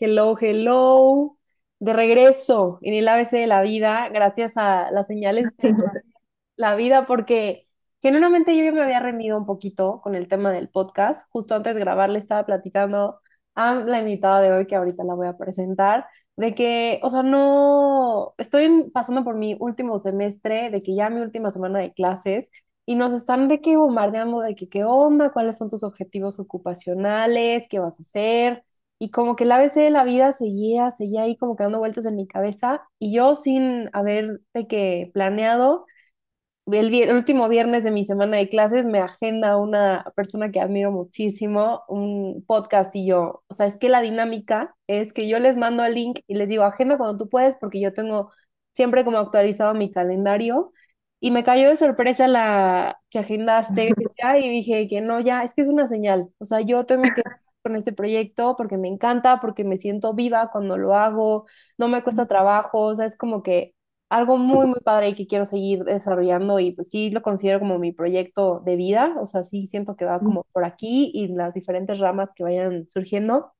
Hello, hello. De regreso en el ABC de la vida, gracias a las señales de la vida, porque genuinamente yo ya me había rendido un poquito con el tema del podcast. Justo antes de grabar le estaba platicando a la invitada de hoy, que ahorita la voy a presentar, de que, o sea, no, estoy pasando por mi último semestre, de que ya mi última semana de clases, y nos están de que bombardeando de que qué onda, cuáles son tus objetivos ocupacionales, qué vas a hacer. Y como que el ABC de la vida seguía, seguía ahí como que dando vueltas en mi cabeza y yo sin haber de que planeado, el, el último viernes de mi semana de clases me agenda una persona que admiro muchísimo, un podcast y yo, o sea, es que la dinámica es que yo les mando el link y les digo, agenda cuando tú puedes porque yo tengo siempre como actualizado mi calendario y me cayó de sorpresa la que agendaste, y dije que no, ya, es que es una señal, o sea, yo tengo que con este proyecto porque me encanta, porque me siento viva cuando lo hago, no me cuesta trabajo, o sea, es como que algo muy, muy padre y que quiero seguir desarrollando y pues sí lo considero como mi proyecto de vida, o sea, sí siento que va como por aquí y las diferentes ramas que vayan surgiendo,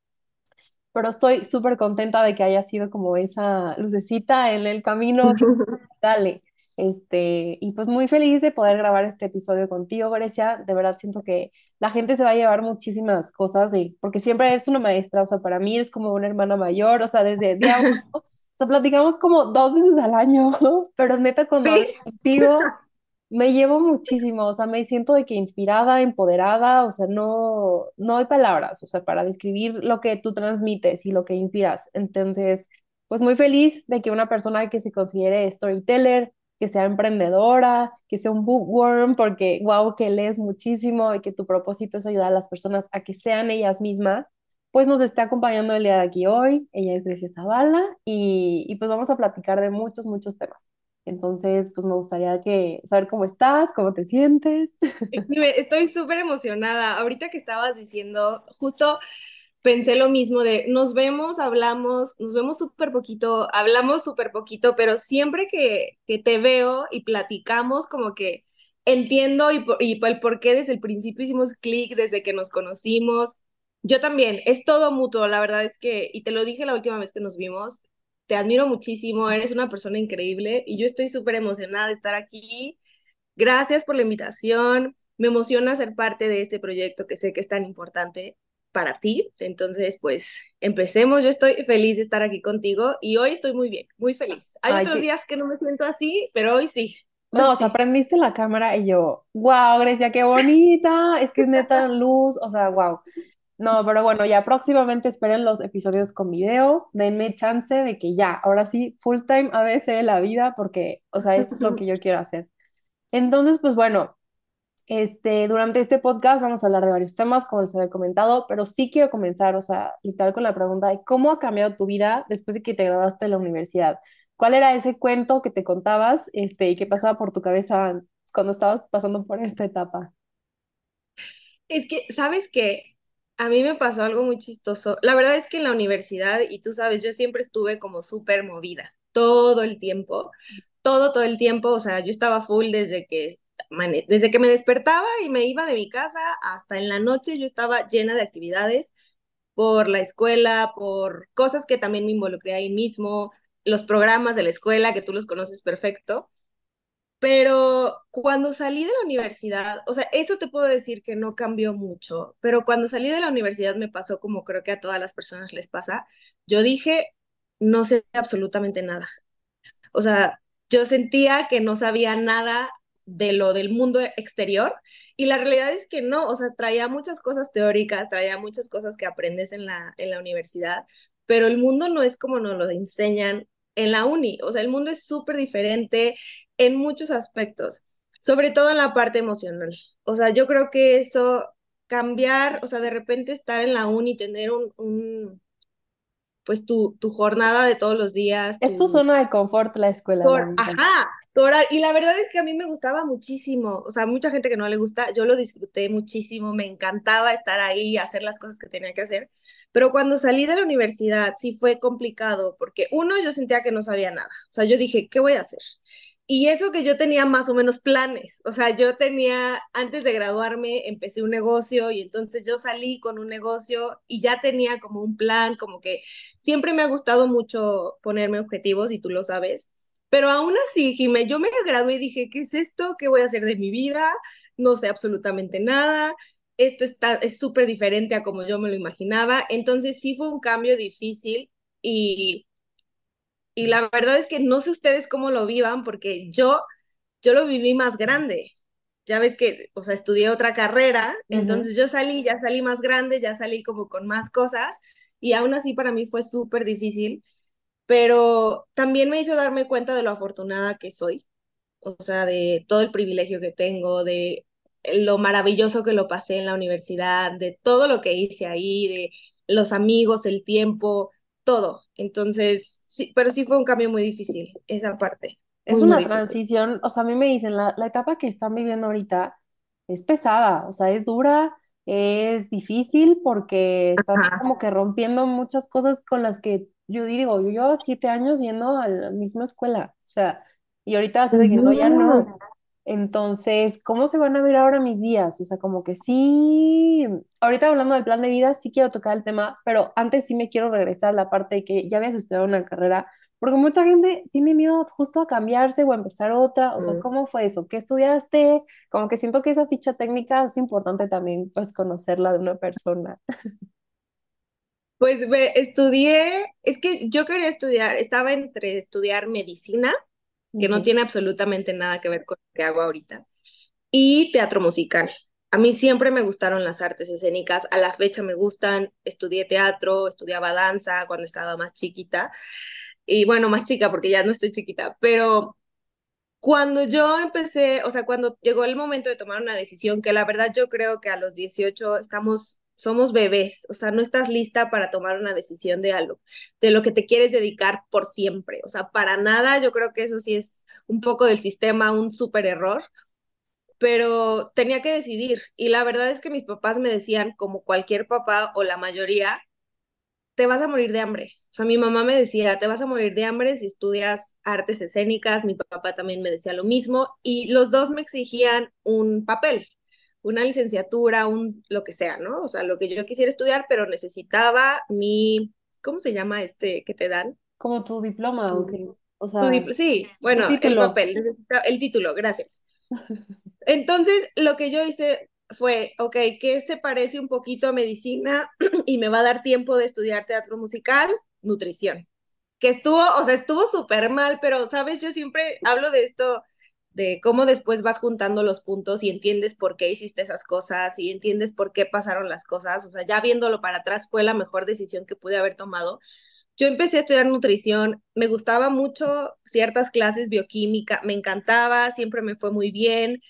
pero estoy súper contenta de que haya sido como esa lucecita en el camino dale. Este, y pues muy feliz de poder grabar este episodio contigo, Grecia. De verdad siento que la gente se va a llevar muchísimas cosas de, porque siempre eres una maestra, o sea, para mí eres como una hermana mayor, o sea, desde día uno, o sea, platicamos como dos veces al año, pero neta cuando Sí, contigo me llevo muchísimo, o sea, me siento de que inspirada, empoderada, o sea, no, no hay palabras, o sea, para describir lo que tú transmites y lo que inspiras. Entonces, pues muy feliz de que una persona que se considere storyteller, que sea emprendedora, que sea un bookworm, porque wow, que lees muchísimo y que tu propósito es ayudar a las personas a que sean ellas mismas, pues nos está acompañando el día de aquí hoy. Ella es Grecia Zavala y, y pues vamos a platicar de muchos, muchos temas. Entonces, pues me gustaría que saber cómo estás, cómo te sientes. estoy súper emocionada. Ahorita que estabas diciendo, justo pensé lo mismo de nos vemos, hablamos, nos vemos súper poquito, hablamos súper poquito, pero siempre que, que te veo y platicamos, como que entiendo y, y el por qué desde el principio hicimos clic, desde que nos conocimos. Yo también, es todo mutuo, la verdad es que, y te lo dije la última vez que nos vimos, te admiro muchísimo, eres una persona increíble y yo estoy súper emocionada de estar aquí Gracias por la invitación. Me emociona ser parte de este proyecto que sé que es tan importante para ti. Entonces, pues empecemos. Yo estoy feliz de estar aquí contigo y hoy estoy muy bien, muy feliz. Hay Ay, otros que... días que no me siento así, pero hoy sí, hoy No, o sea, sí. prendiste la cámara y yo, wow, Grecia, qué bonita, es que es neta luz, o sea, wow. No, pero bueno, ya próximamente esperen los episodios con video, denme chance de que ya, ahora sí, full time ABC de la vida, porque, o sea, esto es lo que yo quiero hacer. Entonces, pues bueno, Este, durante este podcast vamos a hablar de varios temas, como les había comentado, pero sí quiero comenzar, o sea, literal con la pregunta de cómo ha cambiado tu vida después de que te graduaste de la universidad. ¿Cuál era ese cuento que te contabas, este, y qué pasaba por tu cabeza cuando estabas pasando por esta etapa? Es que, ¿sabes qué? A mí me pasó algo muy chistoso. La verdad es que en la universidad, y tú sabes, yo siempre estuve como súper movida, todo el tiempo, todo, todo el tiempo, o sea, yo estaba full desde que, desde que me despertaba y me iba de mi casa hasta en la noche, yo estaba llena de actividades por la escuela, por cosas que también me involucré ahí mismo, los programas de la escuela, que tú los conoces perfecto. Pero cuando salí de la universidad, o sea, eso te puedo decir que no cambió mucho, pero cuando salí de la universidad me pasó como creo que a todas las personas les pasa. Yo dije, no sé absolutamente nada. O sea, yo sentía que no sabía nada de lo del mundo exterior y la realidad es que no, o sea, traía muchas cosas teóricas, traía muchas cosas que aprendes en la, en la universidad, pero el mundo no es como nos lo enseñan en la uni, o sea, el mundo es súper diferente en muchos aspectos, sobre todo en la parte emocional. O sea, yo creo que eso, cambiar, o sea, de repente estar en la uni, tener un, un pues tu, tu jornada de todos los días, Es tu tu, zona de confort la escuela, la por, ajá, Y la verdad es que a mí me gustaba muchísimo. O sea, mucha gente que no le gusta, yo lo disfruté muchísimo. Me encantaba estar ahí, hacer las cosas que tenía que hacer. Pero cuando salí de la universidad, sí fue complicado, porque uno, yo sentía que no sabía nada. O sea, yo dije, ¿qué voy a hacer? Y eso que yo tenía más o menos planes, o sea, yo tenía, antes de graduarme, empecé un negocio y entonces yo salí con un negocio y ya tenía como un plan, como que siempre me ha gustado mucho ponerme objetivos y tú lo sabes. Pero aún así, Jimé, yo me gradué y dije, ¿qué es esto? ¿Qué voy a hacer de mi vida? No sé absolutamente nada. Esto está, es súper diferente a como yo me lo imaginaba. Entonces sí fue un cambio difícil y y la verdad es que no sé ustedes cómo lo vivan, porque yo, yo lo viví más grande. Ya ves que, o sea, estudié otra carrera, entonces yo salí, ya salí más grande, ya salí como con más cosas, y aún así para mí fue súper difícil, pero también me hizo darme cuenta de lo afortunada que soy, o sea, de todo el privilegio que tengo, de lo maravilloso que lo pasé en la universidad, de todo lo que hice ahí, de los amigos, el tiempo, todo. Entonces, Sí, pero sí fue un cambio muy difícil, esa parte. Es una transición, o sea, a mí me dicen, la, la etapa que están viviendo ahorita es pesada, o sea, es dura, es difícil porque estás como que rompiendo muchas cosas con las que yo digo, yo llevo siete años yendo a la misma escuela, o sea, y ahorita hace de que no, ya no. Entonces, ¿cómo se van a ver ahora mis días? O sea, como que sí, ahorita hablando del plan de vida, sí quiero tocar el tema, pero antes sí me quiero regresar a la parte de que ya habías estudiado una carrera, porque mucha gente tiene miedo justo a cambiarse o a empezar otra. O sea, mm. ¿cómo fue eso? ¿Qué estudiaste? Como que siento que esa ficha técnica es importante también, pues, conocerla de una persona. Pues me estudié, es que yo quería estudiar, estaba entre estudiar medicina que no tiene absolutamente nada que ver con lo que hago ahorita. Y teatro musical. A mí siempre me gustaron las artes escénicas, a la fecha me gustan, estudié teatro, estudiaba danza cuando estaba más chiquita, y bueno, más chica porque ya no estoy chiquita, pero cuando yo empecé, o sea, cuando llegó el momento de tomar una decisión, que la verdad yo creo que a los 18 estamos somos bebés, o sea, no estás lista para tomar una decisión de algo, de lo que te quieres dedicar por siempre, o sea, para nada, yo creo que eso sí es un poco del sistema, un súper error, pero tenía que decidir y la verdad es que mis papás me decían, como cualquier papá o la mayoría, te vas a morir de hambre. O sea, mi mamá me decía, te vas a morir de hambre si estudias artes escénicas, mi papá también me decía lo mismo, y los dos me exigían un papel, una licenciatura, un lo que sea, ¿no? O sea, lo que yo quisiera estudiar, pero necesitaba mi, ¿cómo se llama este que te dan? Como tu diploma, ¿o O sea, sí, bueno, el papel, el título, gracias. Entonces, lo que yo hice fue, ok, ¿qué se parece un poquito a medicina y me va a dar tiempo de estudiar teatro musical? Nutrición. Que estuvo, o sea, estuvo súper mal, pero, ¿sabes? Yo siempre hablo de esto cómo después vas juntando los puntos y entiendes por qué hiciste esas cosas y entiendes por qué pasaron las cosas. O sea, ya viéndolo para atrás fue la mejor decisión que pude haber tomado. Yo empecé a estudiar nutrición, me gustaba mucho ciertas clases bioquímica, me encantaba, siempre me fue muy bien.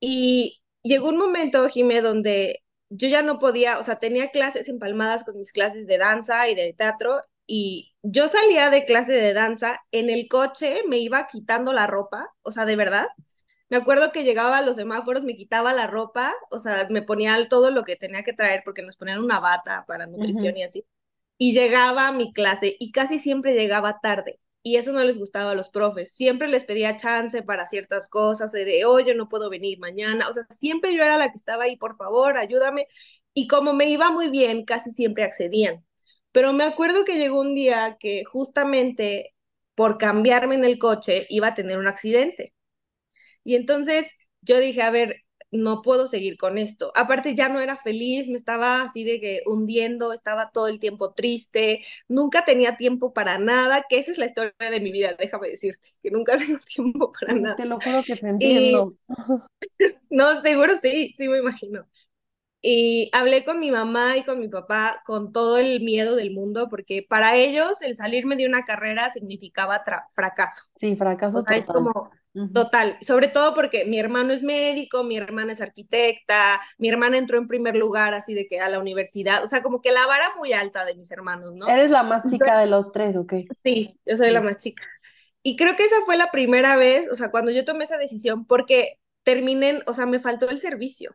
Y llegó un momento, Jimé, donde yo ya no podía, o sea, tenía clases empalmadas con mis clases de danza y de teatro y yo salía de clase de danza, en el coche me iba quitando la ropa, o sea, de verdad. Me acuerdo que llegaba a los semáforos, me quitaba la ropa, o sea, me ponía todo lo que tenía que traer porque nos ponían una bata para nutrición y así. Y llegaba a mi clase y casi siempre llegaba tarde. Y eso no les gustaba a los profes. Siempre les pedía chance para ciertas cosas, de, oye, no puedo venir mañana. O sea, siempre yo era la que estaba ahí, por favor, ayúdame. Y como me iba muy bien, casi siempre accedían. Pero me acuerdo que llegó un día que justamente por cambiarme en el coche iba a tener un accidente. Y entonces yo dije, a ver, no puedo seguir con esto. Aparte ya no era feliz, me estaba así de que hundiendo, estaba todo el tiempo triste, nunca tenía tiempo para nada, que esa es la historia de mi vida, déjame decirte, que nunca tengo tiempo para nada. Te lo juro que te entiendo. no, seguro sí, sí me imagino. Y hablé con mi mamá y con mi papá con todo el miedo del mundo, porque para ellos el salirme de una carrera significaba fracaso. Sí, fracaso total. Es como total, sobre todo porque mi hermano es médico, mi hermana es arquitecta, mi hermana entró en primer lugar así de que a la universidad, o sea, como que la vara muy alta de mis hermanos, ¿no? ¿Eres la más chica de los tres o qué? Sí, yo soy la más chica. Y creo que esa fue la primera vez, o sea, cuando yo tomé esa decisión, porque terminé, o sea, me faltó el servicio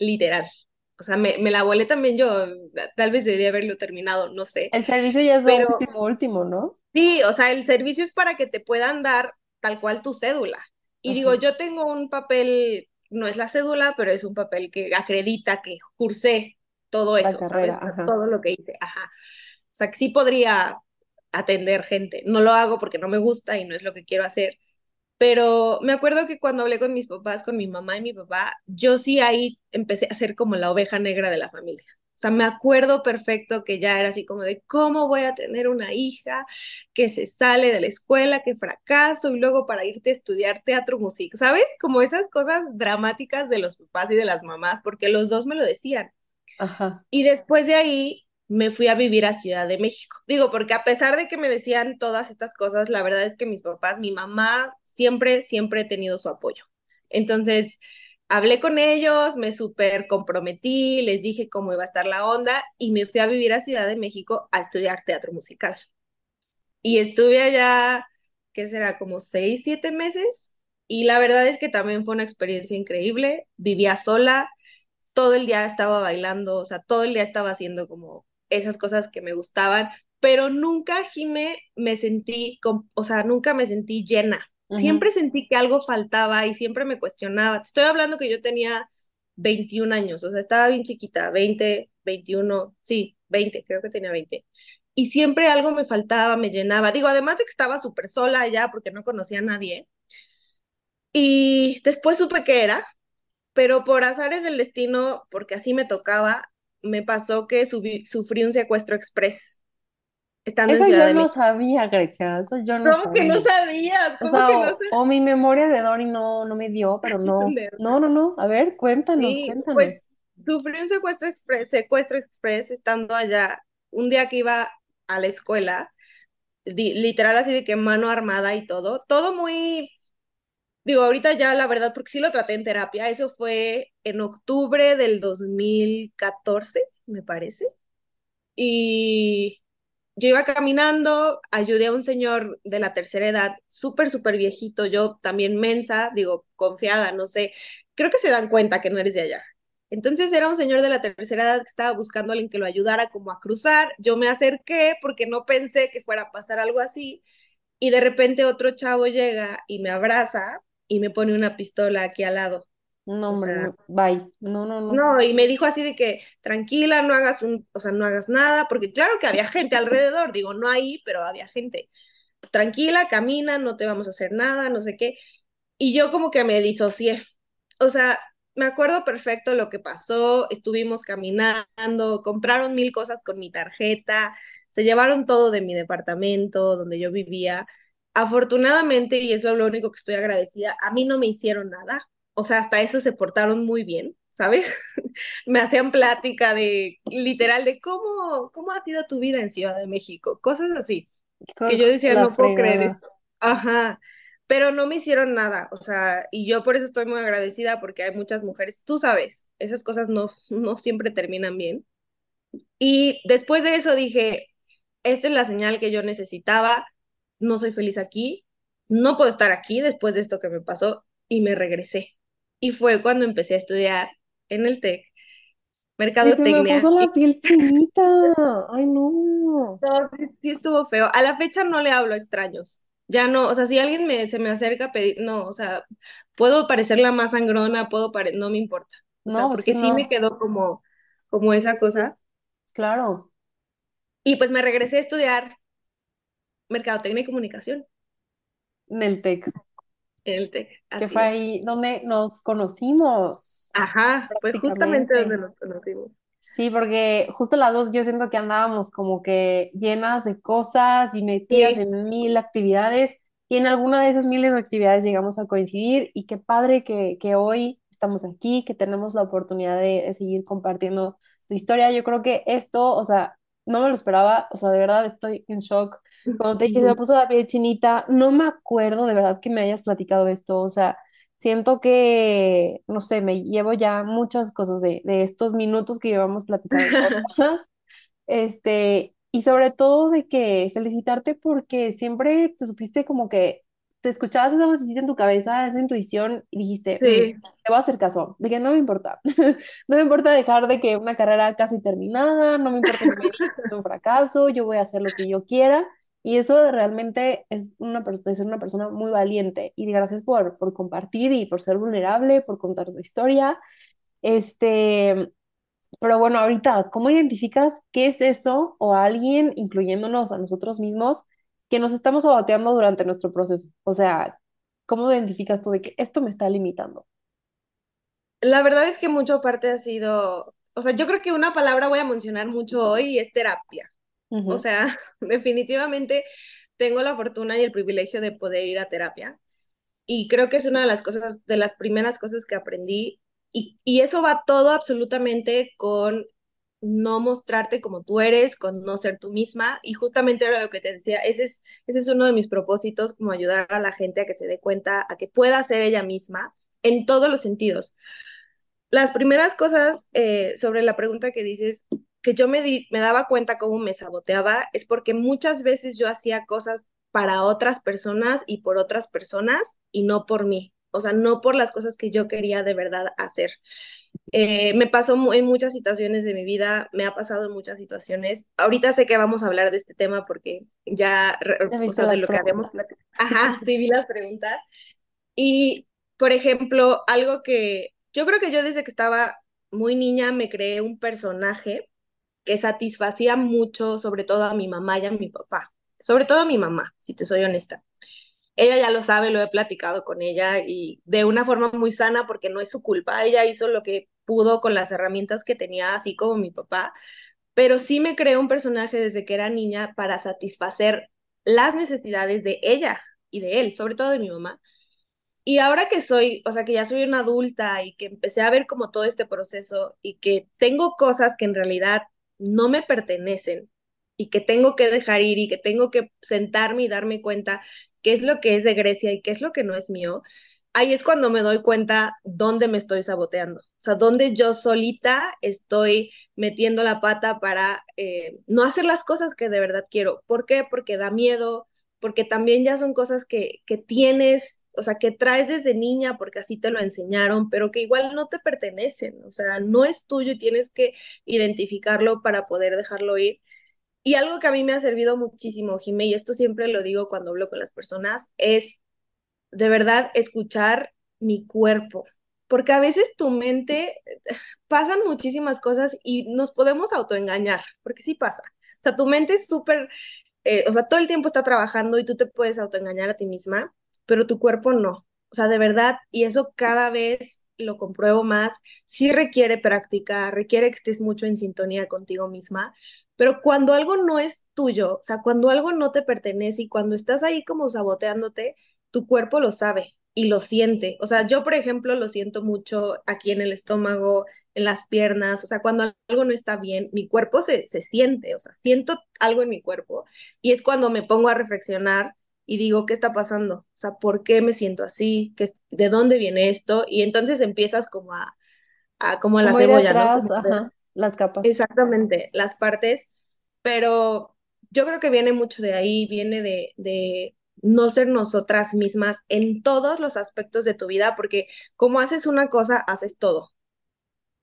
literal. O sea, me, me la volé también yo, tal vez debería haberlo terminado, no sé. El servicio ya es lo último, último, ¿no? Sí, o sea, el servicio es para que te puedan dar tal cual tu cédula. Y digo, yo tengo un papel, no es la cédula, pero es un papel que acredita que cursé todo la eso, carrera, ¿sabes? Ajá, todo lo que hice, ajá. O sea, que sí podría atender gente. No lo hago porque no me gusta y no es lo que quiero hacer. Pero me acuerdo que cuando hablé con mis papás, con mi mamá y mi papá, yo sí ahí empecé a ser como la oveja negra de la familia. O sea, me acuerdo perfecto que ya era así como de cómo voy a tener una hija que se sale de la escuela, que fracaso y luego para irte a estudiar teatro, música, ¿sabes? Como esas cosas dramáticas de los papás y de las mamás, porque los dos me lo decían. ajá, Y después de ahí me fui a vivir a Ciudad de México. Digo, porque a pesar de que me decían todas estas cosas, la verdad es que mis papás, mi mamá, siempre, siempre he tenido su apoyo. Entonces, hablé con ellos, me súper comprometí, les dije cómo iba a estar la onda y me fui a vivir a Ciudad de México a estudiar teatro musical. Y estuve allá, ¿qué será? Como seis, siete meses. Y la verdad es que también fue una experiencia increíble. Vivía sola, todo el día estaba bailando, o sea, todo el día estaba haciendo como esas cosas que me gustaban, pero nunca, Jime, me sentí, con, o sea, nunca me sentí llena. Siempre sentí que algo faltaba y siempre me cuestionaba. Te estoy hablando que yo tenía 21 años, o sea, estaba bien chiquita, 20, 21, sí, 20, creo que tenía 20. Y siempre algo me faltaba, me llenaba. Digo, además de que estaba súper sola allá porque no conocía a nadie. Y después supe que era, pero por azares del destino, porque así me tocaba, me pasó que subí, sufrí un secuestro express estando en Eso Ciudad yo de no México. sabía, Grecia, eso yo no ¿Cómo que no sabía. sabías? O ¿Cómo sea, que no o, o mi memoria de Dory no, no me dio, pero no, sabías? no, no, no. A ver, cuéntanos, Sí, cuéntanos. pues sufrí un secuestro express, secuestro express estando allá un día que iba a la escuela, di- literal así de que mano armada y todo, todo muy, digo, ahorita ya la verdad, porque sí lo traté en terapia, eso fue en octubre del 2014, me parece. Y yo iba caminando, ayudé a un señor de la tercera edad, súper, súper viejito, yo también mensa, digo, confiada, no sé, creo que se dan cuenta que no eres de allá. Entonces era un señor de la tercera edad que estaba buscando a alguien que lo ayudara como a cruzar. Yo me acerqué porque no pensé que fuera a pasar algo así y de repente otro chavo llega y me abraza y me pone una pistola aquí al lado. No, hombre, sea, no, bye. No, no, no. no, y me dijo así de que tranquila, no hagas un, o sea, no hagas nada, porque claro que había gente alrededor, digo, no ahí, pero había gente. Tranquila, camina, no te vamos a hacer nada, no sé qué. Y yo como que me disocié. O sea, me acuerdo perfecto lo que pasó, estuvimos caminando, compraron mil cosas con mi tarjeta, se llevaron todo de mi departamento donde yo vivía. Afortunadamente, y eso es lo único que estoy agradecida, a mí no me hicieron nada. O sea, hasta eso se portaron muy bien, ¿sabes? me hacían plática de, literal, de cómo, cómo ha sido tu vida en Ciudad de México, cosas así, que yo de decía, no puedo creer esto. Ajá, pero no me hicieron nada, o sea, y yo por eso estoy muy agradecida porque hay muchas mujeres, tú sabes, esas cosas no, no siempre terminan bien. Y después de eso dije, esta es la señal que yo necesitaba, no soy feliz aquí, no puedo estar aquí después de esto que me pasó y me regresé. Y fue cuando empecé a estudiar en el TEC, Y se me mercadotecnia. puso la piel chinita. Ay, no. no, sí, estuvo feo. A la fecha no le hablo a extraños. Ya no, o sea, si alguien me, se me acerca a pedir, no, o sea, puedo parecer la más sangrona, puedo pare, no me importa. O No, sea, pues sí, porque sí me no. quedó como, como esa cosa. Claro, Y pues me regresé a estudiar mercadotecnia y comunicación en el TEC, en el TEC, que fue es. ahí donde nos conocimos Ajá, fue justamente donde nos conocimos. Sí, porque justo las dos yo siento que andábamos como que llenas de cosas y metidas Sí, en mil actividades y en alguna de esas miles de actividades llegamos a coincidir y qué padre que, que hoy estamos aquí, que tenemos la oportunidad de, de seguir compartiendo tu historia. Yo creo que esto, o sea, no me lo esperaba, o sea, de verdad estoy en shock. Cuando te dije, se me puso la piel chinita, no me acuerdo de verdad que me hayas platicado esto, o sea... Siento que, no sé, me llevo ya muchas cosas de, de estos minutos que llevamos platicando. Este, y sobre todo de que felicitarte porque siempre te supiste como que te escuchabas esa vocecita en tu cabeza, esa intuición, y dijiste, "Mm, sí, te voy a hacer caso, de que no me importa. No me importa dejar de que una carrera casi terminada, no me importa que me digas que es un fracaso, yo voy a hacer lo que yo quiera. Y eso realmente es una, de ser una persona muy valiente. Y gracias por, por compartir y por ser vulnerable, por contar tu historia. Este, pero bueno, ahorita, ¿cómo identificas qué es eso o alguien, incluyéndonos a nosotros mismos, que nos estamos saboteando durante nuestro proceso? O sea, ¿cómo identificas tú de que esto me está limitando? La verdad es que mucho parte ha sido, o sea, yo creo que una palabra voy a mencionar mucho hoy es terapia. O Ujú. sea, definitivamente tengo la fortuna y el privilegio de poder ir a terapia. Y creo que es una de las cosas, de las primeras cosas que aprendí. Y, y eso va todo absolutamente con no mostrarte como tú eres, con no ser tú misma. Y justamente era lo que te decía, ese es, ese es uno de mis propósitos, como ayudar a la gente a que se dé cuenta, a que pueda ser ella misma en todos los sentidos. Las primeras cosas eh, sobre la pregunta que dices, que yo me, di, me daba cuenta cómo me saboteaba, es porque muchas veces yo hacía cosas para otras personas y por otras personas y no por mí. O sea, no por las cosas que yo quería de verdad hacer. Eh, me pasó en muchas situaciones de mi vida, me ha pasado en muchas situaciones. Ahorita sé que vamos a hablar de este tema porque ya, re- ¿Ya o sea, de lo que habíamos platicado. Ajá, sí vi las preguntas. Y, por ejemplo, algo que yo creo que yo desde que estaba muy niña me creé un personaje que satisfacía mucho, sobre todo a mi mamá y a mi papá. Sobre todo a mi mamá, si te soy honesta. Ella ya lo sabe, lo he platicado con ella y de una forma muy sana porque no es su culpa. Ella hizo lo que pudo con las herramientas que tenía, así como mi papá. Pero sí me creé un personaje desde que era niña para satisfacer las necesidades de ella y de él, sobre todo de mi mamá y ahora que soy, o sea, que ya soy una adulta y que empecé a ver como todo este proceso y que tengo cosas que en realidad no me pertenecen y que tengo que dejar ir y que tengo que sentarme y darme cuenta qué es lo que es de Grecia y qué es lo que no es mío, ahí es cuando me doy cuenta dónde me estoy saboteando, o sea, dónde yo solita estoy metiendo la pata para eh, no hacer las cosas que de verdad quiero. ¿Por qué? Porque da miedo, porque también ya son cosas que, que tienes, o sea, que traes desde niña porque así te lo enseñaron, pero que igual no te pertenecen, o sea, no es tuyo y tienes que identificarlo para poder dejarlo ir. Y algo que a mí me ha servido muchísimo, Jimé, y esto siempre lo digo cuando hablo con las personas, es de verdad escuchar mi cuerpo, porque a veces tu mente pasan muchísimas cosas y nos podemos autoengañar, porque sí pasa. O sea, tu mente es súper eh, o sea, todo el tiempo está trabajando y tú te puedes autoengañar a ti misma, pero tu cuerpo no. O sea, de verdad, y eso cada vez lo compruebo más, sí requiere práctica, requiere que estés mucho en sintonía contigo misma, pero cuando algo no es tuyo, o sea, cuando algo no te pertenece y cuando estás ahí como saboteándote, tu cuerpo lo sabe y lo siente. O sea, yo, por ejemplo, lo siento mucho aquí en el estómago, en las piernas, o sea, cuando algo no está bien, mi cuerpo se, se siente, o sea, siento algo en mi cuerpo y es cuando me pongo a reflexionar y digo, ¿qué está pasando? O sea, ¿por qué me siento así? ¿Qué, ¿De dónde viene esto? Y entonces empiezas como a, a como la Como cebolla, ¿no? atrás, Como a ver ajá, las capas. exactamente las partes, pero yo creo que viene mucho de ahí, viene de, de no ser nosotras mismas en todos los aspectos de tu vida, porque como haces una cosa, haces todo.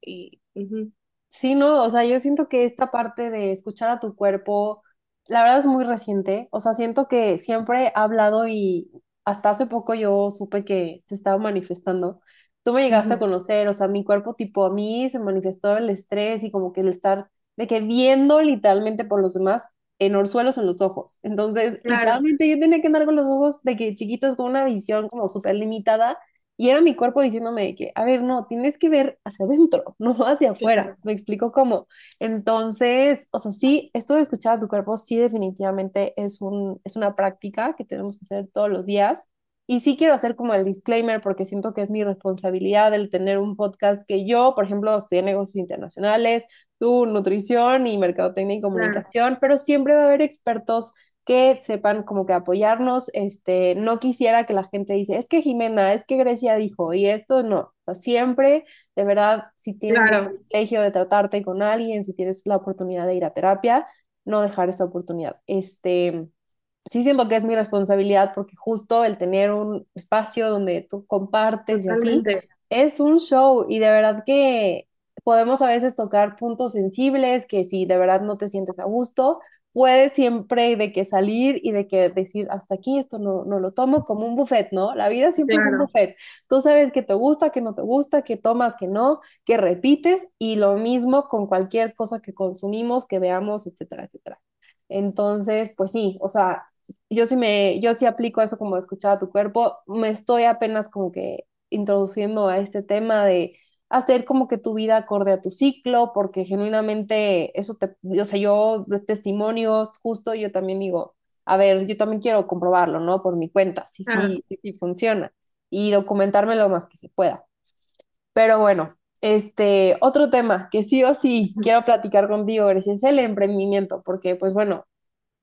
Y, ujú, Sí, no, o sea, yo siento que esta parte de escuchar a tu cuerpo, la verdad es muy reciente. O sea, siento que siempre he hablado y hasta hace poco yo supe que se estaba manifestando. Tú me llegaste a ujú, conocer, o sea, mi cuerpo tipo a mí se manifestó el estrés y como que el estar de que viendo literalmente por los demás en orzuelos en los ojos. Entonces, Claro, literalmente yo tenía que andar con los ojos de que chiquitos con una visión como súper limitada y era mi cuerpo diciéndome de que, a ver, no, tienes que ver hacia adentro, no hacia afuera. Me explico cómo. Entonces, o sea, sí, esto de escuchar a tu cuerpo, sí, definitivamente es un, es una práctica que tenemos que hacer todos los días. Y sí quiero hacer como el disclaimer porque siento que es mi responsabilidad el tener un podcast que yo, por ejemplo, estudié negocios internacionales, tú nutrición y mercadotecnia y claro, comunicación, pero siempre va a haber expertos que sepan como que apoyarnos. Este, no quisiera que la gente dice, es que Jimena, es que Grecia dijo, y esto no. O sea, siempre, de verdad, si tienes el claro, privilegio de tratarte con alguien, si tienes la oportunidad de ir a terapia, no dejar esa oportunidad. Este, sí siento que es mi responsabilidad porque justo el tener un espacio donde tú compartes y así, es un show y de verdad que podemos a veces tocar puntos sensibles que si de verdad no te sientes a gusto, puedes siempre de que salir y de que decir hasta aquí esto no, no lo tomo como un buffet, ¿no? La vida siempre es un buffet. Tú sabes que te gusta, que no te gusta, que tomas, que no, que repites y lo mismo con cualquier cosa que consumimos, que veamos, etcétera, etcétera. Entonces, pues sí, o sea, yo sí me, yo sí aplico eso como escuchar a tu cuerpo. Me estoy apenas como que introduciendo a este tema de hacer como que tu vida acorde a tu ciclo, porque genuinamente eso te, o sea, yo de testimonios, justo yo también digo, a ver, yo también quiero comprobarlo, ¿no? Por mi cuenta, si Ah. sí, si, sí funciona y documentarme lo más que se pueda. Pero bueno, este, otro tema que sí o sí quiero platicar contigo, Grecia, es el emprendimiento, porque pues bueno,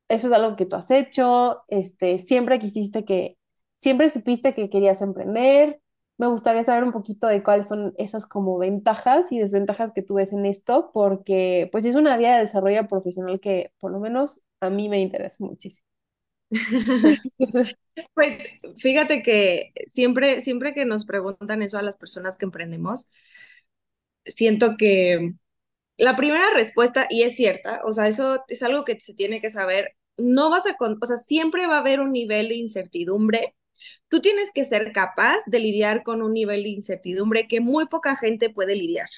eso es algo que tú has hecho, este, siempre quisiste que, siempre supiste que querías emprender. Me gustaría saber un poquito de cuáles son esas como ventajas y desventajas que tú ves en esto, porque pues es una vía de desarrollo profesional que por lo menos a mí me interesa muchísimo. Pues fíjate que siempre, siempre que nos preguntan eso a las personas que emprendemos, siento que la primera respuesta, y es cierta, o sea, eso es algo que se tiene que saber, no vas a, con, o sea, siempre va a haber un nivel de incertidumbre. Tú tienes que ser capaz de lidiar con un nivel de incertidumbre que muy poca gente puede lidiar.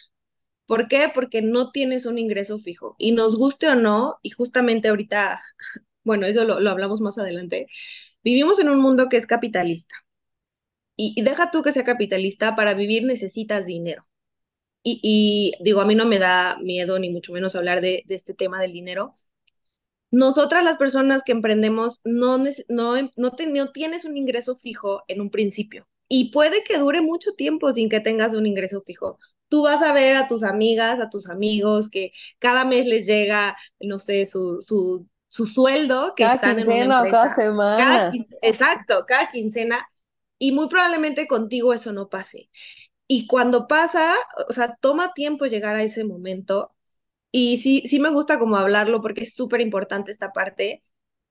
¿Por qué? Porque no tienes un ingreso fijo. Y nos guste o no, y justamente ahorita, bueno, eso lo, lo hablamos más adelante, vivimos en un mundo que es capitalista. Y, y deja tú que sea capitalista, para vivir necesitas dinero. Y, y, digo, a mí no me da miedo ni mucho menos hablar de, de este tema del dinero. Nosotras las personas que emprendemos no, no, no, te, no tienes un ingreso fijo en un principio y puede que dure mucho tiempo sin que tengas un ingreso fijo. Tú vas a ver a tus amigas, a tus amigos que cada mes les llega, no sé, su, su, su sueldo que Cada están en una quincena o cada empresa. Cada, semana. exacto, cada quincena. Y muy probablemente contigo eso no pase. Y cuando pasa, o sea, toma tiempo llegar a ese momento. Y sí, sí me gusta como hablarlo porque es súper importante esta parte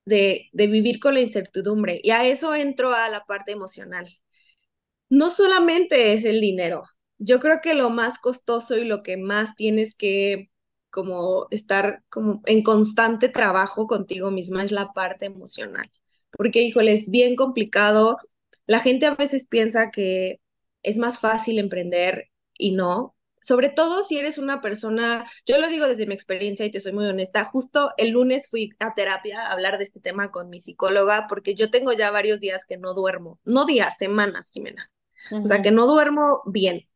de, de vivir con la incertidumbre. Y a eso entro a la parte emocional. No solamente es el dinero. Yo creo que lo más costoso y lo que más tienes que como estar como en constante trabajo contigo misma es la parte emocional. Porque, híjole, es bien complicado. La gente a veces piensa que es más fácil emprender y no. Sobre todo si eres una persona, yo lo digo desde mi experiencia y te soy muy honesta, justo el lunes fui a terapia a hablar de este tema con mi psicóloga porque yo tengo ya varios días que no duermo, no días, semanas, Jimena. O sea, que no duermo bien.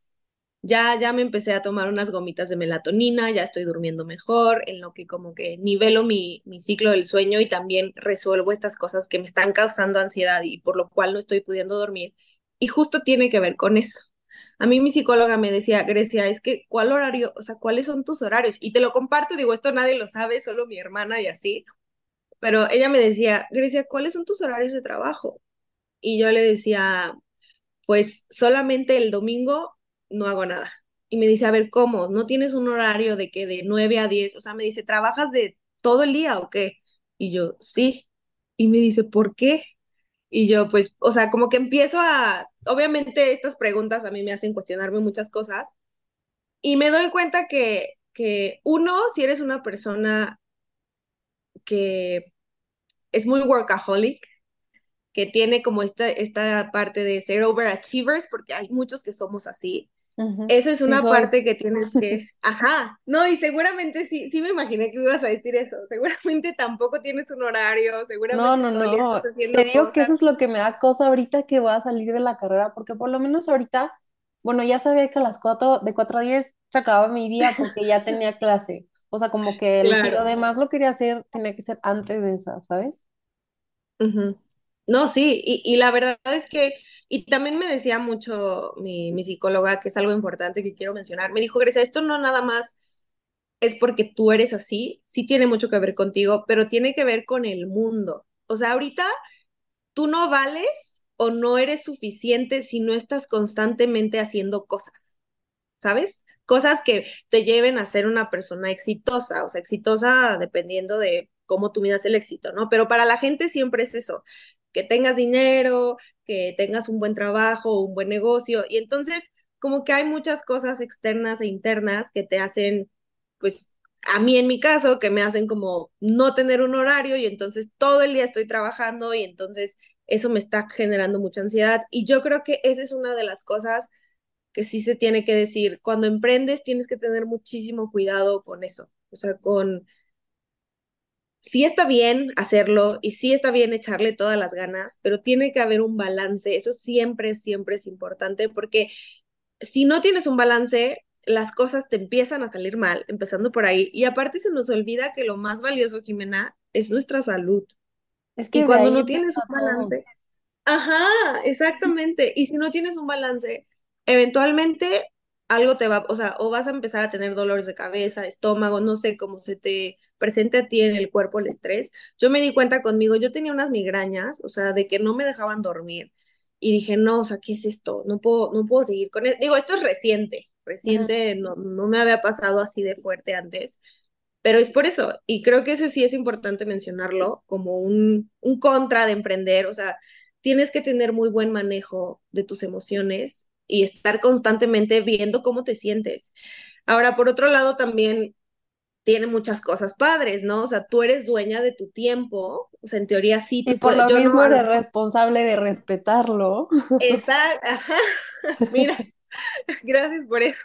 Ya, ya me empecé a tomar unas gomitas de melatonina, ya estoy durmiendo mejor, en lo que como que nivelo mi, mi ciclo del sueño y también resuelvo estas cosas que me están causando ansiedad y por lo cual no estoy pudiendo dormir. Y justo tiene que ver con eso. A mí mi psicóloga me decía, Grecia, es que, ¿cuál horario? O sea, ¿cuáles son tus horarios? Y te lo comparto, digo, esto nadie lo sabe, solo mi hermana y así. Pero ella me decía, Grecia, ¿cuáles son tus horarios de trabajo? Y yo le decía, pues solamente el domingo no hago nada. Y me dice, a ver, ¿cómo? ¿No tienes un horario de que de 9 a 10? O sea, me dice, ¿trabajas de todo el día o qué? Y yo, sí. Y me dice, ¿por qué? Y yo, pues, o sea, como que empiezo a, obviamente estas preguntas a mí me hacen cuestionarme muchas cosas y me doy cuenta que, que uno, si eres una persona que es muy workaholic, que tiene como esta, esta parte de ser overachievers, porque hay muchos que somos así, Eso es una parte que tienes que, ajá, no, y seguramente sí, sí me imaginé que ibas a decir eso, seguramente tampoco tienes un horario, No, seguramente no, estás no. Te digo que cosas, eso es lo que me da cosa ahorita que voy a salir de la carrera, porque por lo menos ahorita, bueno, ya sabía que a las 4 de 4 a 10 se acababa mi día porque ya tenía clase. O sea, como que si lo demás lo quería hacer, tenía que ser antes de esa, ¿sabes? Ujú. No, sí, y, y la verdad es que, y también me decía mucho mi, mi psicóloga, que es algo importante que quiero mencionar, me dijo, Grecia, esto no nada más es porque tú eres así, sí tiene mucho que ver contigo, pero tiene que ver con el mundo. O sea, ahorita tú no vales o no eres suficiente si no estás constantemente haciendo cosas, ¿sabes? Cosas que te lleven a ser una persona exitosa, o sea, exitosa dependiendo de cómo tú miras el éxito, ¿no? Pero para la gente siempre es eso, que tengas dinero, que tengas un buen trabajo, un buen negocio, y entonces como que hay muchas cosas externas e internas que te hacen, pues, a mí en mi caso, que me hacen como no tener un horario y entonces todo el día estoy trabajando y entonces eso me está generando mucha ansiedad. Y yo creo que esa es una de las cosas que sí se tiene que decir. Cuando emprendes tienes que tener muchísimo cuidado con eso. O sea, con... Sí está bien hacerlo y sí está bien echarle todas las ganas, pero tiene que haber un balance. Eso siempre, siempre es importante porque si no tienes un balance, las cosas te empiezan a salir mal, empezando por ahí. Y aparte se nos olvida que lo más valioso, Jimena, es nuestra salud. Es Y que de cuando no tienes un balance, ajá, exactamente. Y si no tienes un balance, eventualmente algo te va, o sea, o vas a empezar a tener dolores de cabeza, estómago, no sé cómo se te presente a ti en el cuerpo el estrés. Yo me di cuenta conmigo, yo tenía unas migrañas, o sea, de que no me dejaban dormir. Y dije, no, o sea, ¿qué es esto? No puedo, no puedo seguir con esto. Digo, esto es reciente, reciente, no, no me había pasado así de fuerte antes. Pero es por eso, y creo que eso sí es importante mencionarlo como un, un contra de emprender, o sea, tienes que tener muy buen manejo de tus emociones y estar constantemente viendo cómo te sientes. Ahora, por otro lado, también tiene muchas cosas padres, ¿no? O sea, tú eres dueña de tu tiempo, o sea, en teoría sí, Y tú por puedes, lo no, mismo eres responsable de respetarlo. ajá, mira, gracias por eso.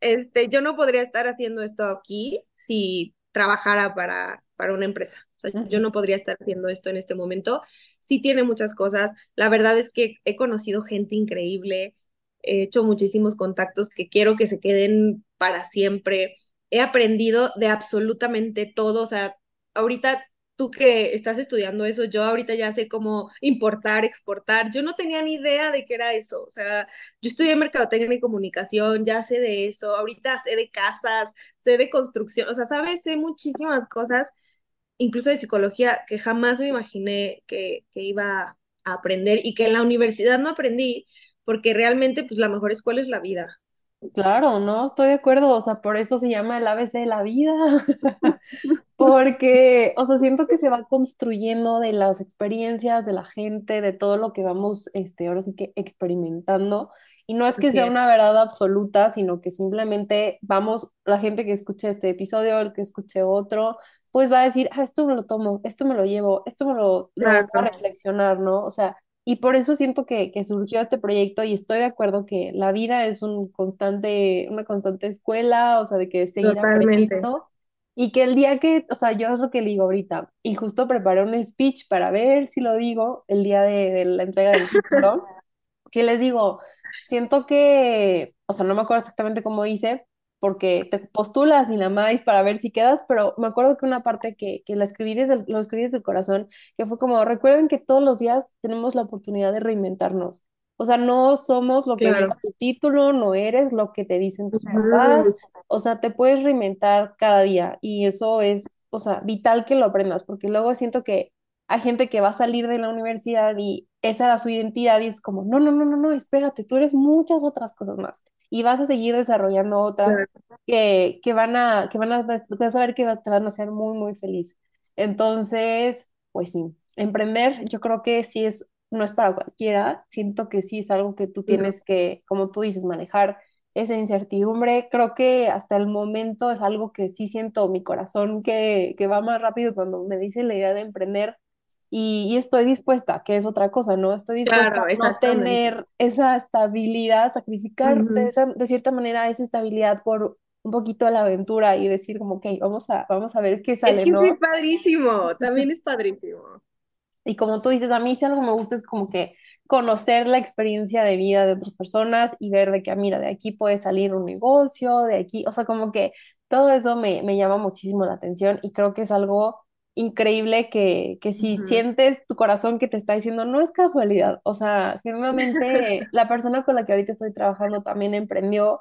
Este, yo no podría estar haciendo esto aquí si trabajara para, para una empresa. O sea, yo no podría estar haciendo esto en este momento. Sí tiene muchas cosas. La verdad es que he conocido gente increíble, he hecho muchísimos contactos que quiero que se queden para siempre. He aprendido de absolutamente todo. O sea, ahorita tú que estás estudiando eso, yo ahorita ya sé cómo importar, exportar. Yo no tenía ni idea de qué era eso. O sea, yo estudié mercadotecnia y comunicación, ya sé de eso, ahorita sé de casas, sé de construcción, o sea, sabes, sé muchísimas cosas, incluso de psicología, que jamás me imaginé que, que iba a aprender y que en la universidad no aprendí, porque realmente, pues la mejor escuela es la vida. Claro, no, estoy de acuerdo, o sea, por eso se llama el ABC de la vida, porque, o sea, siento que se va construyendo de las experiencias de la gente, de todo lo que vamos, este, ahora sí que experimentando, y no es que sea una verdad absoluta, sino que simplemente vamos, la gente que escuche este episodio, el que escuche otro, pues va a decir, ah, esto me lo tomo, esto me lo llevo, esto me lo, lo voy a Claro, reflexionar, ¿no? O sea, y por eso siento que, que surgió este proyecto y estoy de acuerdo que la vida es un constante, una constante escuela, o sea, de que seguir totalmente. aprendiendo y que el día que, o sea, yo es lo que le digo ahorita y justo preparé un speech para ver si lo digo el día de, de la entrega del título que les digo, siento que, o sea, no me acuerdo exactamente cómo hice, porque te postulas y nada más para ver si quedas, pero me acuerdo que una parte que, que la escribí desde el- lo escribí desde el corazón, que fue como, recuerden que todos los días tenemos la oportunidad de reinventarnos. O sea, no somos lo que diga Claro. tu título, no eres lo que te dicen tus papás, o sea, te puedes reinventar cada día y eso es, o sea, vital que lo aprendas, porque luego siento que hay gente que va a salir de la universidad y esa era su identidad y es como, no, no, no, no, no, espérate, tú eres muchas otras cosas más y vas a seguir desarrollando otras claro. que, que van a, que van a, vas a ver que te van a hacer muy, muy feliz. Entonces, pues sí, emprender yo creo que sí es, no es para cualquiera, siento que sí es algo que tú tienes que, como tú dices, manejar esa incertidumbre. Creo que hasta el momento es algo que sí siento mi corazón que, que va más rápido cuando me dice la idea de emprender y, y estoy dispuesta, que es otra cosa, ¿no? Estoy dispuesta Claro, a no tener esa estabilidad, sacrificar de, Ujú. esa- de cierta manera esa estabilidad por un poquito de la aventura y decir como, ok, vamos a, vamos a ver qué Es sale, que sí es ¿no? padrísimo, también es padrísimo. Y como tú dices, a mí si algo me gusta es como que conocer la experiencia de vida de otras personas y ver de que, ah, mira, de aquí puede salir un negocio, de aquí, o sea, como que todo eso me, me llama muchísimo la atención y creo que es algo increíble que, que si Ujú. sientes tu corazón que te está diciendo, no es casualidad, o sea, generalmente la persona con la que ahorita estoy trabajando también emprendió,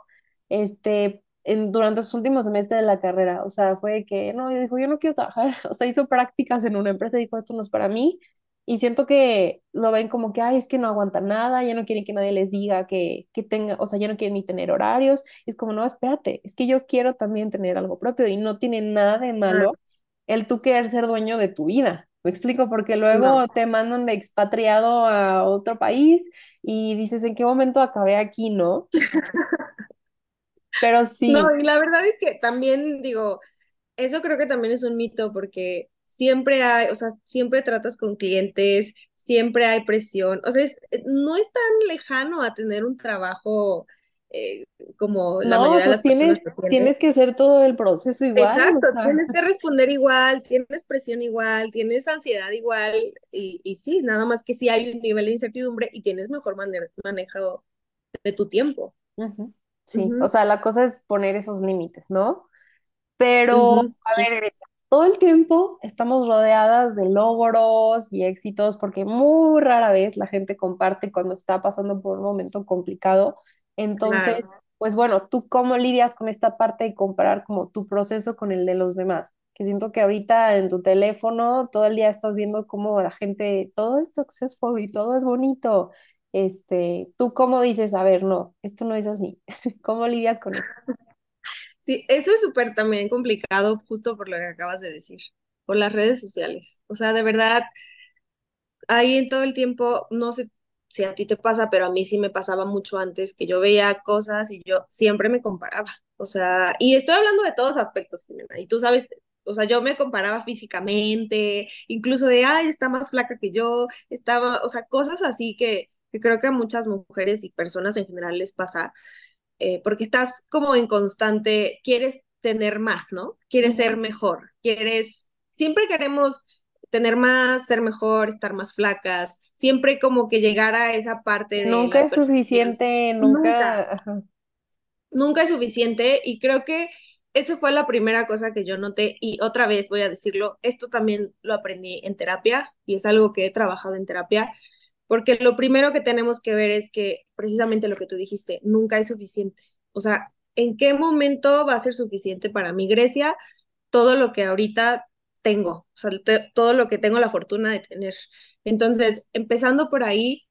este... En, durante sus últimos semestres de la carrera, o sea, fue que no, yo dijo, yo no quiero trabajar, o sea, hizo prácticas en una empresa y dijo, esto no es para mí, y siento que lo ven como que, ay, es que no aguanta nada, ya no quieren que nadie les diga que, que tenga, o sea, ya no quieren ni tener horarios. Y es como, no, espérate, es que yo quiero también tener algo propio y no tiene nada de malo el tú querer ser dueño de tu vida. Me explico, porque No. luego te mandan de expatriado a otro país y dices, ¿en qué momento acabé aquí, no? Pero No, sí, y la verdad es que también digo, eso creo que también es un mito porque siempre hay, o sea, siempre tratas con clientes, siempre hay presión, o sea, es- no es tan lejano a tener un trabajo eh, como la no, mayoría de pues las tienes, tienes que hacer todo el proceso igual, o Exacto, sea. tienes que responder igual, tienes presión igual, tienes ansiedad igual, y, y sí, nada más que sí hay un nivel de incertidumbre y tienes mejor mane- manejo de tu tiempo. Ujú. Sí, o sea, la cosa es poner esos límites, ¿no? Pero, ujú, a sí, ver, todo el tiempo estamos rodeadas de logros y éxitos porque muy rara vez la gente comparte cuando está pasando por un momento complicado. Claro. Entonces, pues bueno, ¿tú cómo lidias con esta parte de comparar como tu proceso con el de los demás? Que siento que ahorita en tu teléfono todo el día estás viendo cómo la gente, todo es successful y todo es bonito. Este, ¿tú cómo dices, a ver, no, esto no es así? ¿Cómo lidias con esto? Sí, eso es súper también complicado justo por lo que acabas de decir, por las redes sociales. O sea, de verdad, ahí en todo el tiempo, no sé si a ti te pasa, pero a mí sí me pasaba mucho antes que yo veía cosas y yo siempre me comparaba. O sea, y estoy hablando de todos aspectos, Jimena, y tú sabes, o sea, yo me comparaba físicamente, incluso de, ay, está más flaca que yo, estaba, o sea, cosas así que, que creo que a muchas mujeres y personas en general les pasa eh, porque estás como en constante, quieres tener más, ¿no? Quieres ser mejor, quieres, siempre queremos tener más, ser mejor, estar más flacas, siempre como que llegar a esa parte de Nunca es suficiente, Nunca, nunca. es suficiente y creo que esa fue la primera cosa que yo noté y otra vez voy a decirlo, esto también lo aprendí en terapia y es algo que he trabajado en terapia, porque lo primero que tenemos que ver es que precisamente lo que tú dijiste, nunca es suficiente. O sea, ¿en qué momento va a ser suficiente para mi Grecia todo lo que ahorita tengo? Todo lo que tengo la fortuna de tener. Entonces, empezando por ahí,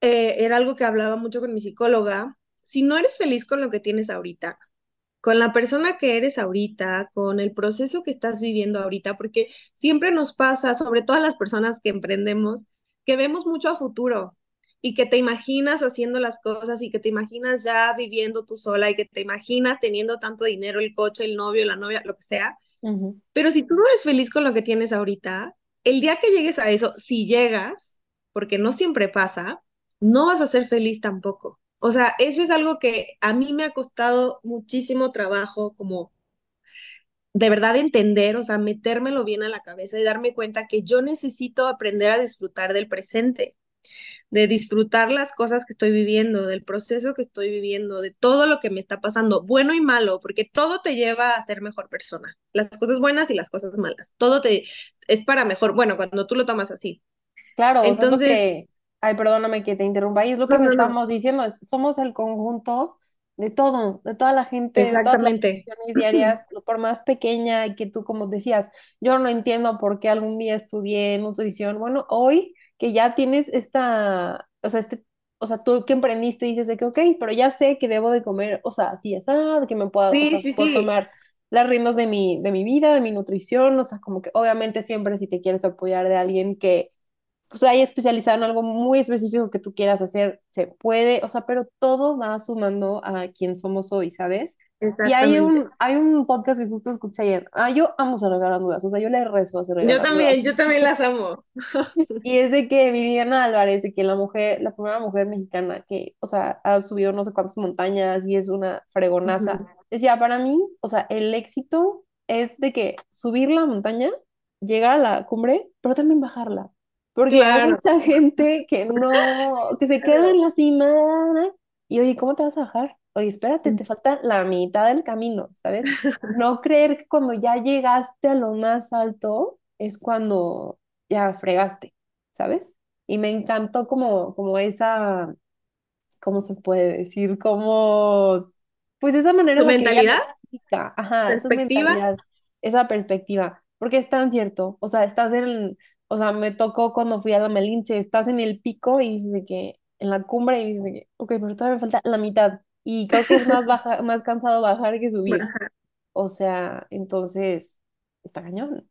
eh, era algo que hablaba mucho con mi psicóloga. Si no eres feliz con lo que tienes ahorita, con la persona que eres ahorita, con el proceso que estás viviendo ahorita, porque siempre nos pasa, sobre todo a las personas que emprendemos, que vemos mucho a futuro y que te imaginas haciendo las cosas y que te imaginas ya viviendo tú sola y que te imaginas teniendo tanto dinero, el coche, el novio, la novia, lo que sea. Pero si tú no eres feliz con lo que tienes ahorita, el día que llegues a eso, si llegas, porque no siempre pasa, no vas a ser feliz tampoco. O sea, eso es algo que a mí me ha costado muchísimo trabajo, como de verdad entender, o sea, metérmelo bien a la cabeza y darme cuenta que yo necesito aprender a disfrutar del presente, de disfrutar las cosas que estoy viviendo, del proceso que estoy viviendo, de todo lo que me está pasando, bueno y malo, porque todo te lleva a ser mejor persona, las cosas buenas y las cosas malas, todo te es para mejor, bueno, cuando tú lo tomas así. Claro, Entonces, que, ay, perdóname que te interrumpa, y es lo que no, me no, no, estamos diciendo, es, somos el conjunto de todo, de toda la gente, de todas las decisiones diarias, por más pequeña que tú, como decías, yo no entiendo por qué algún día estudié nutrición, bueno, hoy que ya tienes esta, o sea, este, o sea, tú que emprendiste dices de que, ok, pero ya sé que debo de comer, o sea, así es, ah, que me o sea, sí, puedo sí, tomar las riendas de mi, de mi vida, de mi nutrición, o sea, como que obviamente siempre si te quieres apoyar de alguien que pues hay especializado en algo muy específico que tú quieras hacer, se puede, o sea, pero todo va sumando a quien somos hoy, ¿sabes? Y hay un, hay un podcast que justo escuché ayer. Ah, yo amo hacer dudas, o sea, yo le rezo a hacer Yo dudas. también, yo también las amo. Y es de que Viviana Álvarez, de que la mujer, la primera mujer mexicana que, o sea, ha subido no sé cuántas montañas y es una fregonaza, decía, para mí, o sea, el éxito es de que subir la montaña, llegar a la cumbre, pero también bajarla. Porque hay mucha gente que no, que se queda en la cima y oye, ¿cómo te vas a bajar? Oye, espérate, te falta la mitad del camino, ¿sabes? No creer que cuando ya llegaste a lo más alto es cuando ya fregaste. ¿sabes? Y me encantó como, como esa, ¿cómo se puede decir? Como, pues esa manera ¿Tu mentalidad? explica, ajá, esa ¿Perspectiva? mentalidad, esa perspectiva, porque es tan cierto, o sea, estás en, o sea, me tocó cuando fui a la Malinche, estás en el pico y dices que, en la cumbre y dices que, ok, pero todavía me falta la mitad, y creo que es más baja, más cansado bajar que subir, Ajá. o sea, entonces, está cañón.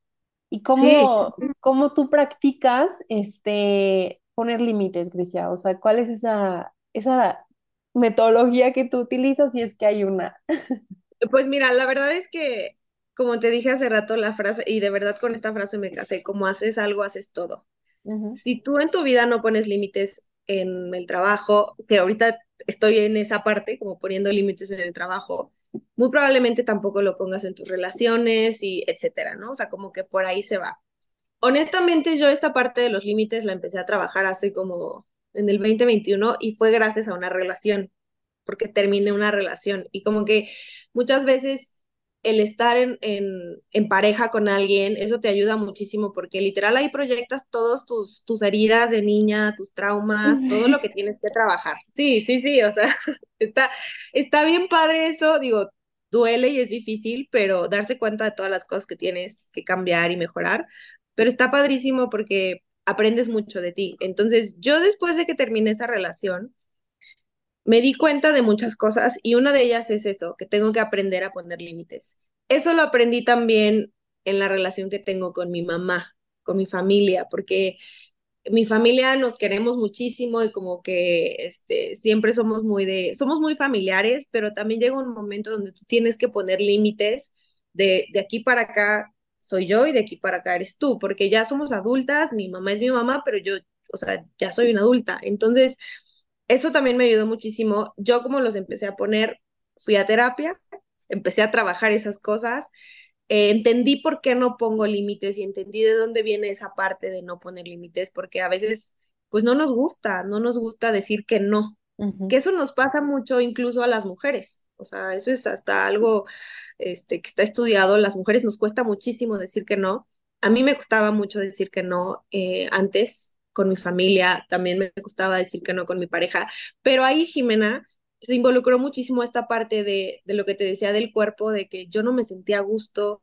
¿Y cómo, sí. cómo tú practicas este, poner límites, Grecia? O sea, ¿cuál es esa, esa metodología que tú utilizas si es que hay una. Pues mira, la verdad es que, como te dije hace rato, la frase, y de verdad con esta frase me casé, como haces algo, haces todo. Si tú en tu vida no pones límites en el trabajo, que ahorita estoy en esa parte, como poniendo límites en el trabajo, muy probablemente tampoco lo pongas en tus relaciones y etcétera, ¿no? O sea, como que por ahí se va. Honestamente, yo esta parte de los límites la empecé a trabajar hace como en el 2021 y fue gracias a una relación, porque terminé una relación y como que muchas veces el estar en, en, en pareja con alguien, eso te ayuda muchísimo porque literal ahí proyectas todos tus, tus heridas de niña, tus traumas, todo lo que tienes que trabajar. Sí, sí, sí, o sea, está, está bien padre eso, digo, duele y es difícil, pero darse cuenta de todas las cosas que tienes que cambiar y mejorar pero está padrísimo porque aprendes mucho de ti. Entonces, yo después de que terminé esa relación, me di cuenta de muchas cosas y una de ellas es eso, que tengo que aprender a poner límites. Eso lo aprendí también en la relación que tengo con mi mamá, con mi familia, porque mi familia nos queremos muchísimo y como que este, siempre somos muy somos muy familiares, pero también llega un momento donde tú tienes que poner límites de, de aquí para acá soy yo y de aquí para acá eres tú, porque ya somos adultas, mi mamá es mi mamá, pero yo, o sea, ya soy una adulta. Entonces, eso también me ayudó muchísimo. Yo como los empecé a poner, fui a terapia, empecé a trabajar esas cosas eh, entendí por qué no pongo límites y entendí de dónde viene esa parte de no poner límites, porque a veces pues no nos gusta, no nos gusta decir que no, que eso nos pasa mucho incluso a las mujeres, o sea, eso es hasta algo este, que está estudiado, las mujeres nos cuesta muchísimo decir que no, a mí me costaba mucho decir que no eh, antes con mi familia, también me costaba decir que no con mi pareja, pero ahí Jimena se involucró muchísimo esta parte de, de lo que te decía del cuerpo, de que yo no me sentía a gusto,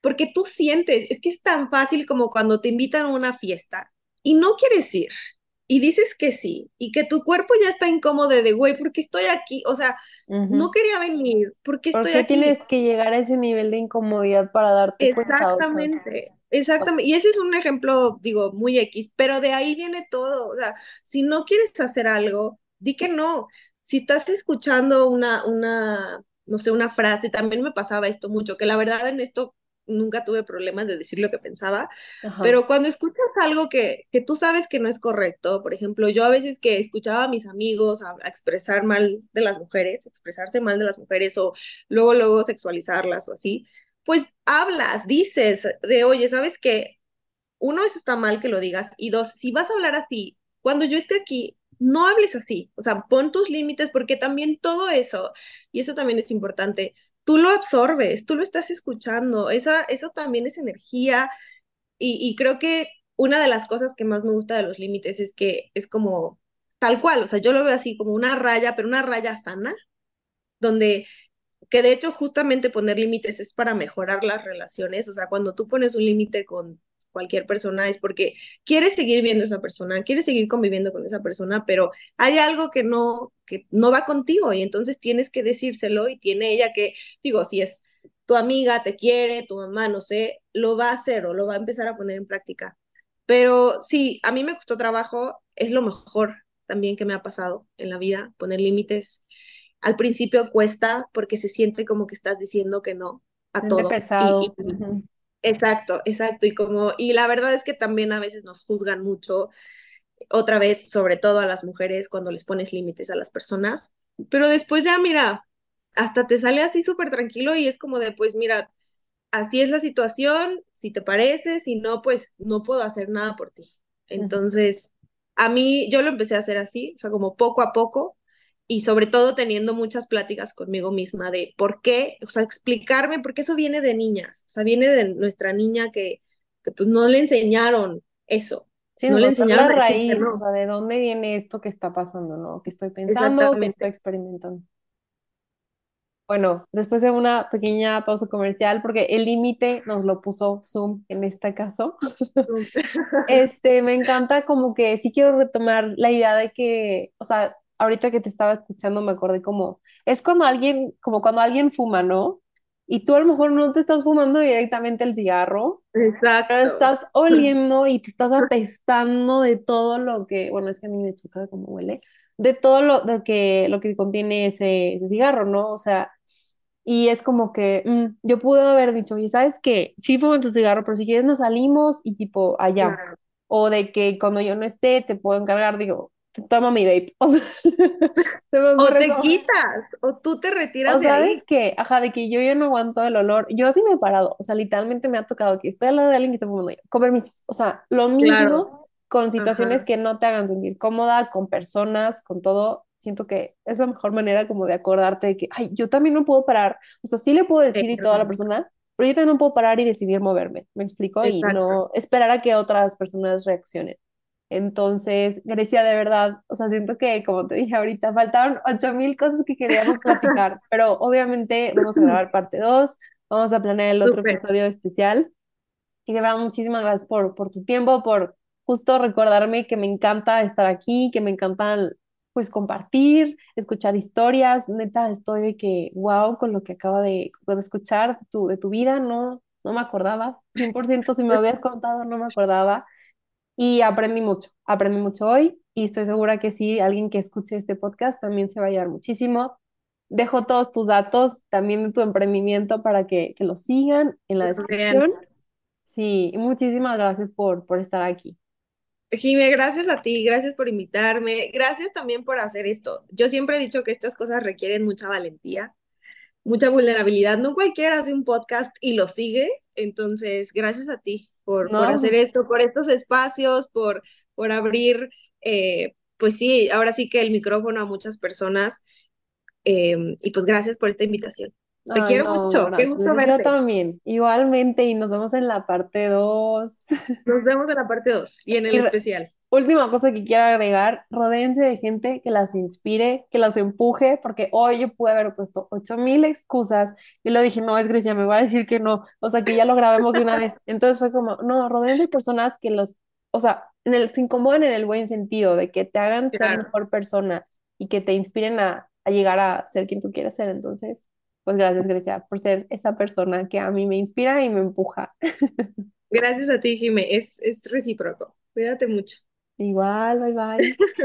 porque tú sientes, es que es tan fácil como cuando te invitan a una fiesta y no quieres ir y dices que sí y que tu cuerpo ya está incómodo de, güey, ¿por qué estoy aquí? O sea, no ujú. quería venir, ¿por qué ¿Por estoy qué aquí? tienes que llegar a ese nivel de incomodidad para darte cuenta? O sea, Exactamente, exactamente. Y ese es un ejemplo, digo, muy X, pero de ahí viene todo. O sea, si no quieres hacer algo, di que no. Si estás escuchando una, una, no sé, una frase, también me pasaba esto mucho, que la verdad en esto nunca tuve problemas de decir lo que pensaba, ajá. pero cuando escuchas algo que, que tú sabes que no es correcto, por ejemplo, yo a veces que escuchaba a mis amigos a, a expresar mal de las mujeres, expresarse mal de las mujeres o luego, luego sexualizarlas o así pues hablas, dices de, oye, ¿sabes qué? Uno, eso está mal que lo digas. Y dos, si vas a hablar así, cuando yo esté aquí, no hables así. O sea, pon tus límites porque también todo eso, y eso también es importante, tú lo absorbes, tú lo estás escuchando. Esa, eso también es energía. Y, y creo que una de las cosas que más me gusta de los límites es que es como tal cual. O sea, yo lo veo así como una raya, pero una raya sana, donde que de hecho justamente poner límites es para mejorar las relaciones, o sea, cuando tú pones un límite con cualquier persona es porque quieres seguir viendo a esa persona, quieres seguir conviviendo con esa persona, pero hay algo que no que no va contigo y entonces tienes que decírselo y tiene ella que, digo, si es tu amiga te quiere, tu mamá, no sé, lo va a hacer o lo va a empezar a poner en práctica. Pero sí, a mí me costó trabajo, es lo mejor también que me ha pasado en la vida, poner límites al principio cuesta porque se siente como que estás diciendo que no a Siente todo. Y, pesado. y ujú. exacto, exacto. Y como, y la verdad es que también a veces nos juzgan mucho, otra vez, sobre todo a las mujeres, cuando les pones límites a las personas. Pero después ya, mira, hasta te sale así súper tranquilo y es como de, pues mira, así es la situación, si te parece, si no, pues no puedo hacer nada por ti. Entonces, a mí yo lo empecé a hacer así, o sea, como poco a poco y sobre todo teniendo muchas pláticas conmigo misma de por qué, o sea, explicarme, porque eso viene de niñas, o sea, viene de nuestra niña que, que pues no le enseñaron eso, Sí, no le la enseñaron a decir que raíz, o sea, de dónde viene esto que está pasando, ¿no? ¿Qué estoy pensando? ¿Qué estoy experimentando? Bueno, después de una pequeña pausa comercial, porque el límite nos lo puso Zoom en este caso. Este, me encanta como que sí quiero retomar la idea de que, o sea, ahorita que te estaba escuchando me acordé como, es como alguien, como cuando alguien fuma, ¿no? Y tú a lo mejor no te estás fumando directamente el cigarro, pero Exacto. estás oliendo y te estás apestando de todo lo que, bueno, es que a mí me choca cómo huele, de todo lo, de que, lo que contiene ese, ese cigarro, ¿no? O sea, y es como que mm, yo pude haber dicho, oye, ¿sabes qué? Sí fumo tu cigarro, pero si quieres nos salimos y tipo allá. Claro. O de que cuando yo no esté te puedo encargar, digo, toma mi vape. O sea, se me O te como, quitas, o tú te o retiras de sabes ahí. que, ajá, de que yo ya no aguanto el olor. Yo sí me he parado, o sea, literalmente me ha tocado que estoy al lado de alguien que está fumando, con permiso. O sea, lo Claro, mismo con situaciones ajá, que no te hagan sentir cómoda, con personas, con todo. Siento que es la mejor manera como de acordarte de que, ay, yo también no puedo parar. O sea, sí le puedo decir y toda la persona, pero yo también no puedo parar y decidir moverme. ¿Me explico? Y exacto. no esperar a que otras personas reaccionen. Entonces, Grecia, de verdad, o sea, siento que, como te dije ahorita, faltaron ocho mil cosas que queríamos platicar, pero obviamente vamos a grabar parte 2, vamos a planear el otro episodio especial. Y de verdad, muchísimas gracias por, por tu tiempo, por justo recordarme que me encanta estar aquí, que me encantan, pues, compartir, escuchar historias. Neta, estoy de que, wow, con lo que acaba de, de escuchar tu, de tu vida, no, no me acordaba. 100% si me habías contado, no me acordaba. Y aprendí mucho, aprendí mucho hoy y estoy segura que sí, alguien que escuche este podcast también se va a llevar muchísimo. Dejo todos tus datos también de tu emprendimiento para que, que lo sigan en la Bien. descripción. Sí, y muchísimas gracias por, por estar aquí. Jime, gracias a ti, gracias por invitarme, gracias también por hacer esto. Yo siempre he dicho que estas cosas requieren mucha valentía, mucha vulnerabilidad. No cualquiera hace un podcast y lo sigue, entonces gracias a ti por, por hacer pues, esto, por estos espacios, por, por abrir, eh, pues sí, ahora sí que el micrófono a muchas personas eh, y pues gracias por esta invitación. Te quiero no, mucho, qué gusto gracias. Yo verte. también, igualmente, y nos vemos en la parte 2. Nos vemos en la parte 2 y en el Y especial. Última cosa que quiero agregar, rodéense de gente que las inspire, que las empuje, porque hoy yo pude haber puesto ocho mil excusas y lo dije, no, es Grecia, me va a decir que no, o sea, que ya lo grabemos de una vez. Entonces fue como, no, rodéense de personas que los, o sea, en el, se incomoden en el buen sentido, de que te hagan ser Claro. mejor persona y que te inspiren a, a llegar a ser quien tú quieres ser. Entonces, pues gracias, Grecia, por ser esa persona que a mí me inspira y me empuja. Gracias a ti, Jime. Es, es recíproco. Cuídate mucho. Igual, bye bye.